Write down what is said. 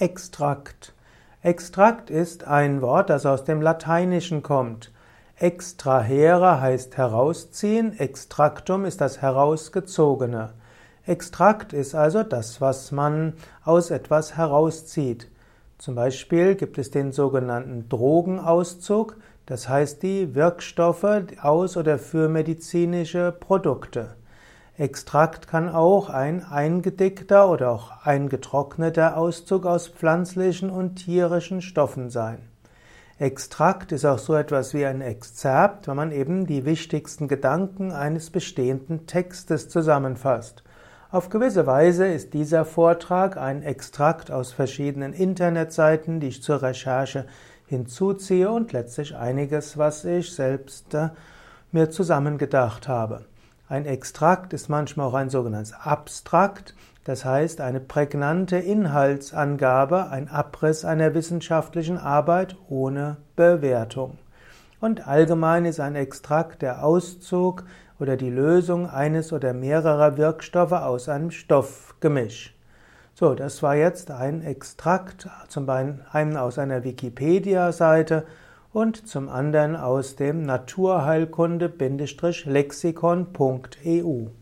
Extrakt. Extrakt ist ein Wort, das aus dem Lateinischen kommt. Extrahere heißt herausziehen, Extraktum ist das herausgezogene. Extrakt ist also das, was man aus etwas herauszieht. Zum Beispiel gibt es den sogenannten Drogenauszug, das heißt die Wirkstoffe aus oder für medizinische Produkte. Extrakt kann auch ein eingedickter oder auch eingetrockneter Auszug aus pflanzlichen und tierischen Stoffen sein. Extrakt ist auch so etwas wie ein Exzerpt, wenn man eben die wichtigsten Gedanken eines bestehenden Textes zusammenfasst. Auf gewisse Weise ist dieser Vortrag ein Extrakt aus verschiedenen Internetseiten, die ich zur Recherche hinzuziehe und letztlich einiges, was ich selbst äh, mir zusammengedacht habe. Ein Extrakt ist manchmal auch ein sogenanntes Abstrakt, das heißt eine prägnante Inhaltsangabe, ein Abriss einer wissenschaftlichen Arbeit ohne Bewertung. Und allgemein ist ein Extrakt der Auszug oder die Lösung eines oder mehrerer Wirkstoffe aus einem Stoffgemisch. So, das war jetzt ein Extrakt, zum einen aus einer Wikipedia-Seite und zum anderen aus dem Naturheilkunde-lexikon.eu